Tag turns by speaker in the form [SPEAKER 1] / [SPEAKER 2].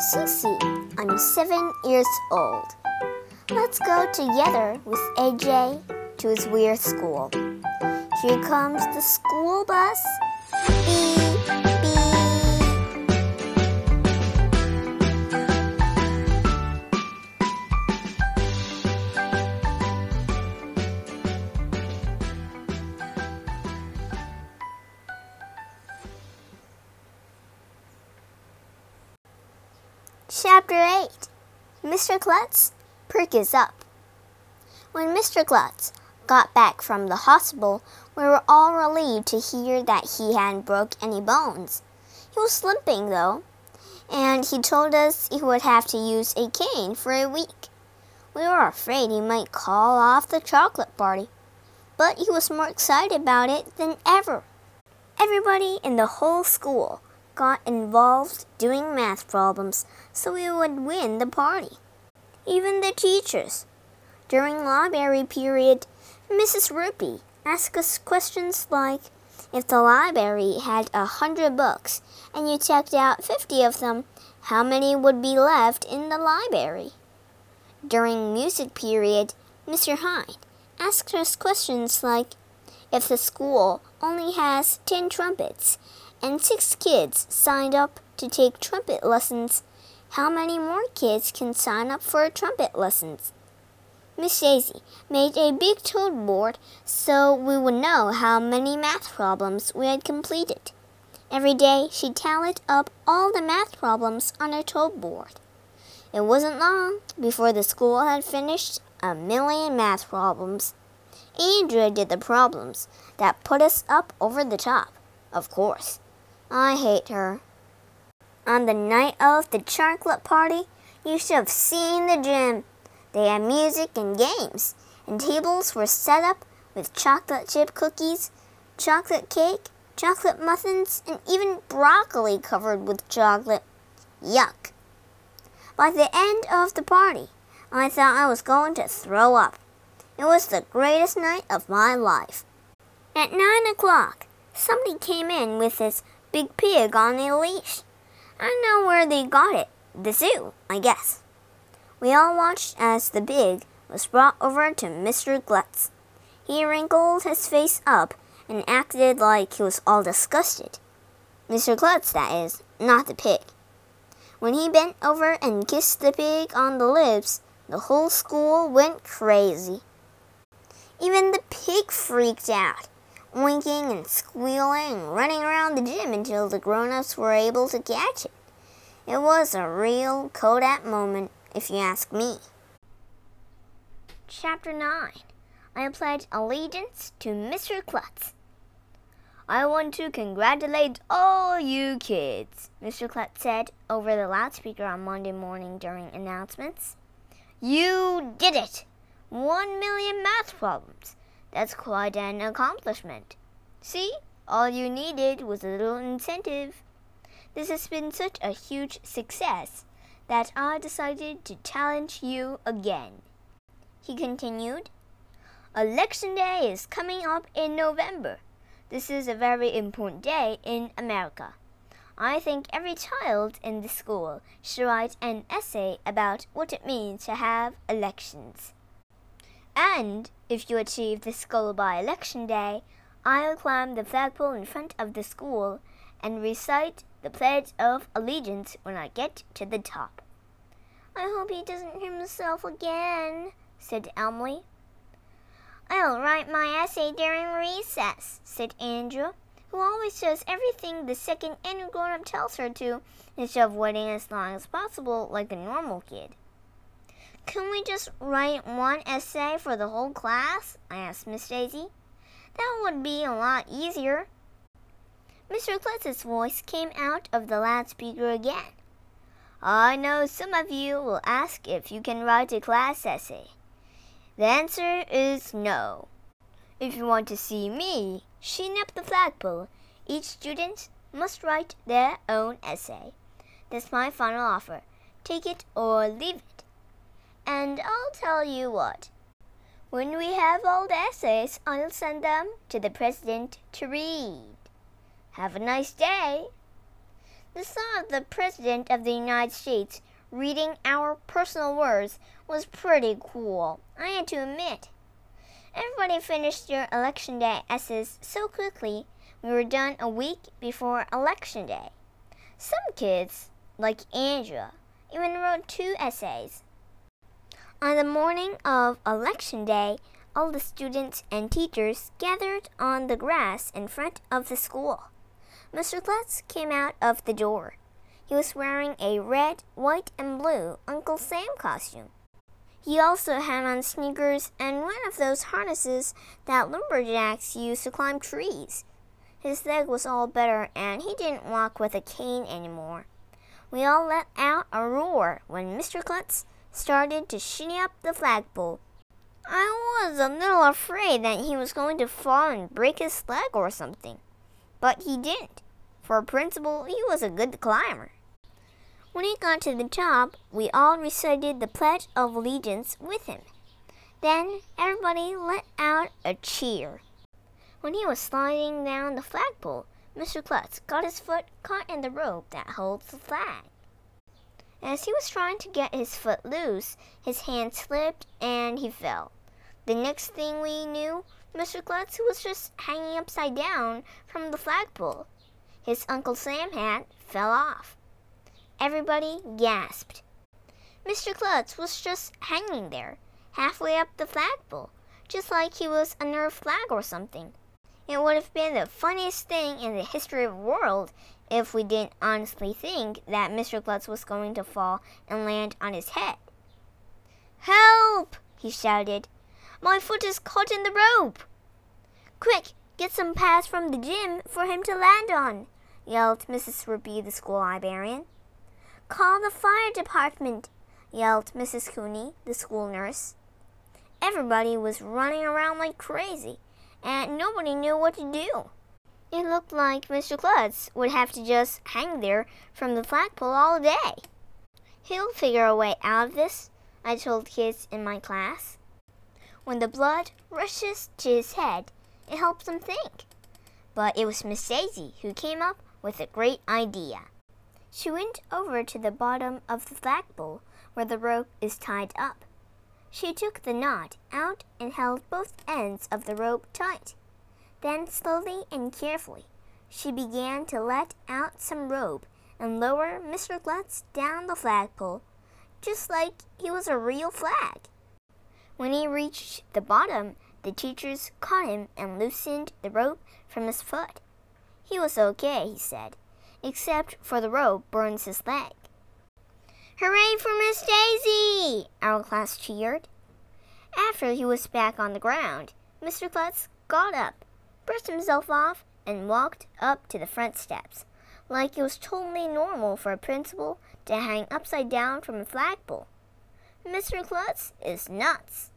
[SPEAKER 1] Cece. I'm seven years old. Let's go together with AJ to his weird school. Here comes the school bus. Beep, Chapter 8 Mr. Klutz perks up. When Mr. Klutz got back from the hospital, we were all relieved to hear that he hadn't broke any bones. He was limping though, and he told us he would have to use a cane for a week. We were afraid he might call off the chocolate party, but he was more excited about it than ever. Everybody in the whole school got involved doing math problems so we would win the party. Even the teachers. During library period, Mrs. Roopy asked us questions like if the library had a hundred books and you checked out fifty of them, how many would be left in the library? During music period, Mr. Hyde asked us questions like if the school only has 10 trumpets and 6 kids signed up to take trumpet lessons, how many more kids can sign up for trumpet lessons? Miss Daisy made a big toad board so we would know how many math problems we had completed. Every day she tallied up all the math problems on her toad board. It wasn't long before the school had finished a million math problems. Andrea did the problems that put us up over the top, of course. I hate her. On the night of the chocolate party, you should have seen the gym. They had music and games, and tables were set up with chocolate chip cookies, chocolate cake, chocolate muffins, and even broccoli covered with chocolate. Yuck. By the end of the party, I thought I was going to throw up. It was the greatest night of my life. At nine o'clock, somebody came in with this big pig on a leash. I know where they got it. The zoo, I guess. We all watched as the pig was brought over to Mr. Klutz. He wrinkled his face up and acted like he was all disgusted. Mr. Klutz, that is, not the pig. When he bent over and kissed the pig on the lips, the whole school went crazy. Even the pig freaked out, winking and squealing and running around the gym until the grown ups were able to catch it. It was a real Kodak moment, if you ask me. Chapter 9 I pledge allegiance to Mr. Klutz. I want to congratulate all you kids, Mr. Klutz said over the loudspeaker on Monday morning during announcements. You did it! One million math problems. That's quite an accomplishment. See, all you needed was a little incentive. This has been such a huge success that I decided to challenge you again. He continued, Election Day is coming up in November. This is a very important day in America. I think every child in the school should write an essay about what it means to have elections. And if you achieve this goal by election day, I'll climb the flagpole in front of the school and recite the Pledge of Allegiance when I get to the top. I hope he doesn't hurt himself again, said Emily. I'll write my essay during recess, said Andrea, who always does everything the second any grown up tells her to, instead of waiting as long as possible like a normal kid. Can we just write one essay for the whole class? I asked Miss Daisy. That would be a lot easier. Mr. Klutz's voice came out of the loudspeaker again. I know some of you will ask if you can write a class essay. The answer is no. If you want to see me shinny up the flagpole, each student must write their own essay. That's my final offer. Take it or leave it. And I'll tell you what. When we have all the essays, I'll send them to the president to read. Have a nice day. The thought of the President of the United States reading our personal words was pretty cool, I had to admit. Everybody finished their Election Day essays so quickly, we were done a week before Election Day. Some kids, like Andrea, even wrote two essays. On the morning of Election Day, all the students and teachers gathered on the grass in front of the school. Mr. Klutz came out of the door. He was wearing a red, white, and blue Uncle Sam costume. He also had on sneakers and one of those harnesses that lumberjacks use to climb trees. His leg was all better and he didn't walk with a cane anymore. We all let out a roar when Mr. Klutz started to shinny up the flagpole. I was a little afraid that he was going to fall and break his leg or something. But he didn't. For a principal, he was a good climber. When he got to the top, we all recited the Pledge of Allegiance with him. Then everybody let out a cheer. When he was sliding down the flagpole, Mr. Klutz got his foot caught in the rope that holds the flag. As he was trying to get his foot loose, his hand slipped and he fell. The next thing we knew, Mr. Klutz was just hanging upside down from the flagpole. His Uncle Sam hat fell off. Everybody gasped. Mr. Klutz was just hanging there, halfway up the flagpole, just like he was a nerf flag or something. It would have been the funniest thing in the history of the world if we didn't honestly think that Mr. Klutz was going to fall and land on his head. Help! he shouted. My foot is caught in the rope. Quick, get some pads from the gym for him to land on, yelled Mrs. Roopy, the school librarian. Call the fire department, yelled Mrs. Cooney, the school nurse. Everybody was running around like crazy, and nobody knew what to do. It looked like Mr. Klutz would have to just hang there from the flagpole all day. He'll figure a way out of this, I told kids in my class. When the blood rushes to his head, it helps him think. But it was Miss Daisy who came up with a great idea. She went over to the bottom of the flagpole where the rope is tied up. She took the knot out and held both ends of the rope tight. Then, slowly and carefully, she began to let out some rope and lower Mr. Klutz down the flagpole, just like he was a real flag. When he reached the bottom, the teachers caught him and loosened the rope from his foot. He was okay, he said except for the rope burns his leg. Hooray for Miss Daisy! Our class cheered. After he was back on the ground, Mr. Klutz got up, brushed himself off, and walked up to the front steps, like it was totally normal for a principal to hang upside down from a flagpole. Mr. Klutz is nuts.